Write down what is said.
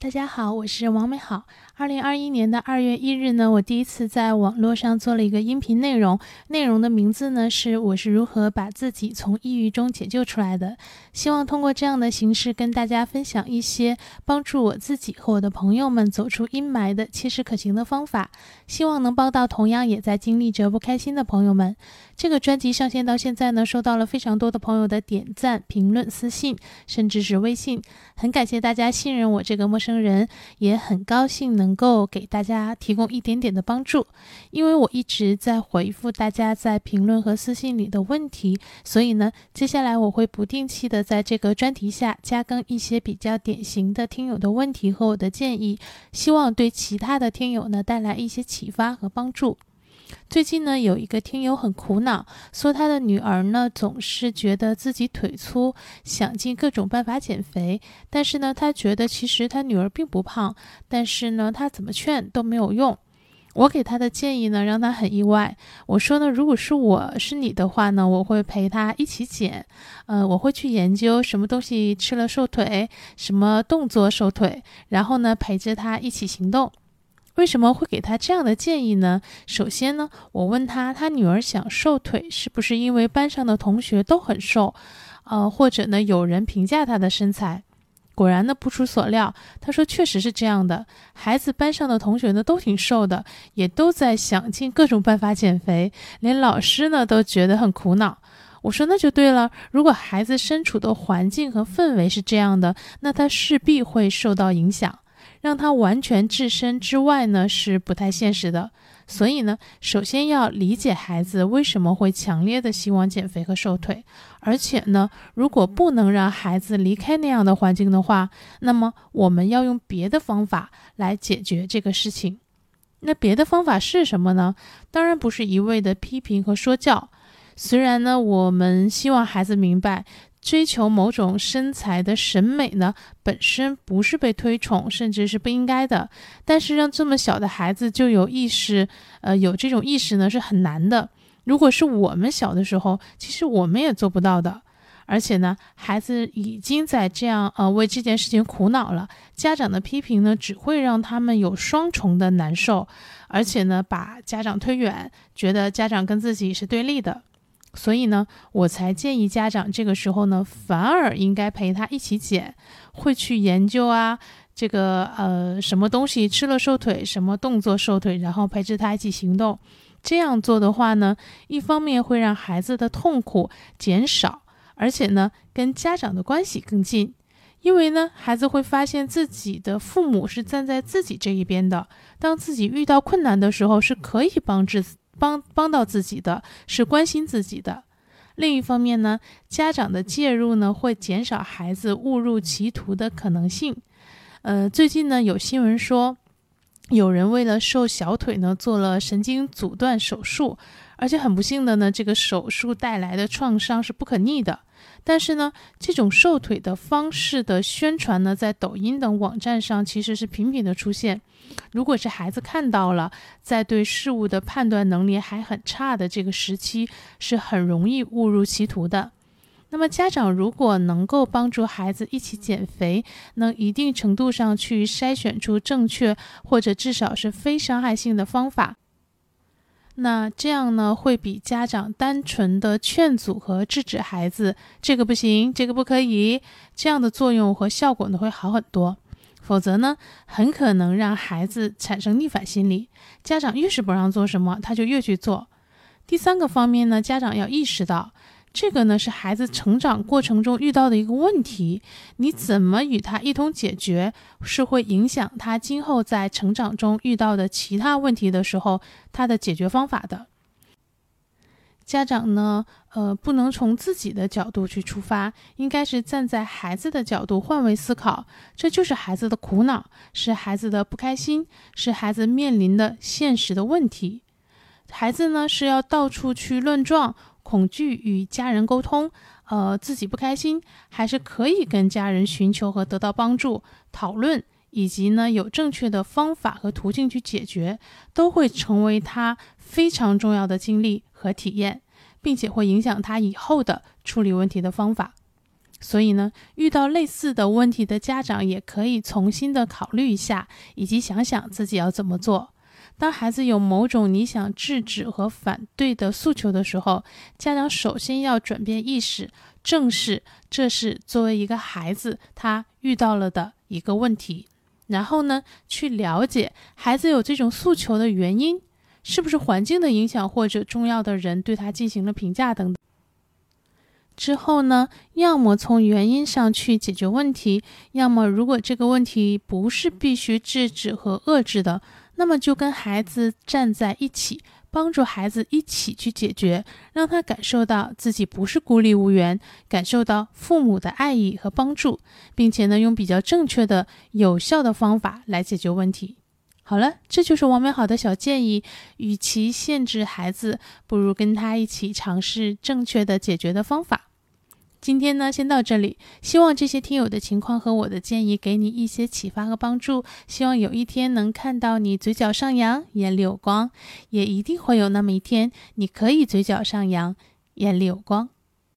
大家好，我是王美好。二零二一年的二月一日呢，我第一次在网络上做了一个音频内容，内容的名字呢是我是如何把自己从抑郁中解救出来的。希望通过这样的形式跟大家分享一些帮助我自己和我的朋友们走出阴霾的切实可行的方法，希望能帮到同样也在经历着不开心的朋友们。这个专辑上线到现在呢，收到了非常多的朋友的点赞、评论、私信，甚至是微信，很感谢大家信任我这个陌生。生人也很高兴能够给大家提供一点点的帮助，因为我一直在回复大家在评论和私信里的问题，所以呢，接下来我会不定期的在这个专题下加更一些比较典型的听友的问题和我的建议，希望对其他的听友呢带来一些启发和帮助。最近呢，有一个听友很苦恼，说他的女儿呢总是觉得自己腿粗，想尽各种办法减肥。但是呢，他觉得其实他女儿并不胖，但是呢，他怎么劝都没有用。我给他的建议呢，让他很意外。我说呢，如果是我是你的话呢，我会陪他一起减，呃，我会去研究什么东西吃了瘦腿，什么动作瘦腿，然后呢，陪着他一起行动。为什么会给他这样的建议呢？首先呢，我问他，他女儿想瘦腿，是不是因为班上的同学都很瘦，呃，或者呢，有人评价他的身材？果然呢，不出所料，他说确实是这样的。孩子班上的同学呢，都挺瘦的，也都在想尽各种办法减肥，连老师呢都觉得很苦恼。我说那就对了，如果孩子身处的环境和氛围是这样的，那他势必会受到影响。让他完全置身之外呢，是不太现实的。所以呢，首先要理解孩子为什么会强烈的希望减肥和瘦腿，而且呢，如果不能让孩子离开那样的环境的话，那么我们要用别的方法来解决这个事情。那别的方法是什么呢？当然不是一味的批评和说教。虽然呢，我们希望孩子明白。追求某种身材的审美呢，本身不是被推崇，甚至是不应该的。但是让这么小的孩子就有意识，呃，有这种意识呢，是很难的。如果是我们小的时候，其实我们也做不到的。而且呢，孩子已经在这样呃为这件事情苦恼了，家长的批评呢，只会让他们有双重的难受，而且呢，把家长推远，觉得家长跟自己是对立的。所以呢，我才建议家长这个时候呢，反而应该陪他一起减，会去研究啊，这个呃什么东西吃了瘦腿，什么动作瘦腿，然后陪着他一起行动。这样做的话呢，一方面会让孩子的痛苦减少，而且呢，跟家长的关系更近，因为呢，孩子会发现自己的父母是站在自己这一边的，当自己遇到困难的时候，是可以帮助。帮帮到自己的是关心自己的，另一方面呢，家长的介入呢会减少孩子误入歧途的可能性。呃，最近呢有新闻说，有人为了瘦小腿呢做了神经阻断手术，而且很不幸的呢，这个手术带来的创伤是不可逆的。但是呢，这种瘦腿的方式的宣传呢，在抖音等网站上其实是频频的出现。如果是孩子看到了，在对事物的判断能力还很差的这个时期，是很容易误入歧途的。那么家长如果能够帮助孩子一起减肥，能一定程度上去筛选出正确或者至少是非伤害性的方法。那这样呢，会比家长单纯的劝阻和制止孩子这个不行，这个不可以，这样的作用和效果呢会好很多。否则呢，很可能让孩子产生逆反心理，家长越是不让做什么，他就越去做。第三个方面呢，家长要意识到。这个呢是孩子成长过程中遇到的一个问题，你怎么与他一同解决，是会影响他今后在成长中遇到的其他问题的时候他的解决方法的。家长呢，呃，不能从自己的角度去出发，应该是站在孩子的角度换位思考，这就是孩子的苦恼，是孩子的不开心，是孩子面临的现实的问题。孩子呢是要到处去乱撞。恐惧与家人沟通，呃，自己不开心，还是可以跟家人寻求和得到帮助、讨论，以及呢有正确的方法和途径去解决，都会成为他非常重要的经历和体验，并且会影响他以后的处理问题的方法。所以呢，遇到类似的问题的家长也可以重新的考虑一下，以及想想自己要怎么做。当孩子有某种你想制止和反对的诉求的时候，家长首先要转变意识，正视这是作为一个孩子他遇到了的一个问题，然后呢，去了解孩子有这种诉求的原因，是不是环境的影响，或者重要的人对他进行了评价等等。之后呢，要么从原因上去解决问题，要么如果这个问题不是必须制止和遏制的。那么就跟孩子站在一起，帮助孩子一起去解决，让他感受到自己不是孤立无援，感受到父母的爱意和帮助，并且呢，用比较正确的、有效的方法来解决问题。好了，这就是王美好的小建议。与其限制孩子，不如跟他一起尝试正确的解决的方法。今天呢，先到这里。希望这些听友的情况和我的建议给你一些启发和帮助。希望有一天能看到你嘴角上扬，眼里有光，也一定会有那么一天，你可以嘴角上扬，眼里有光。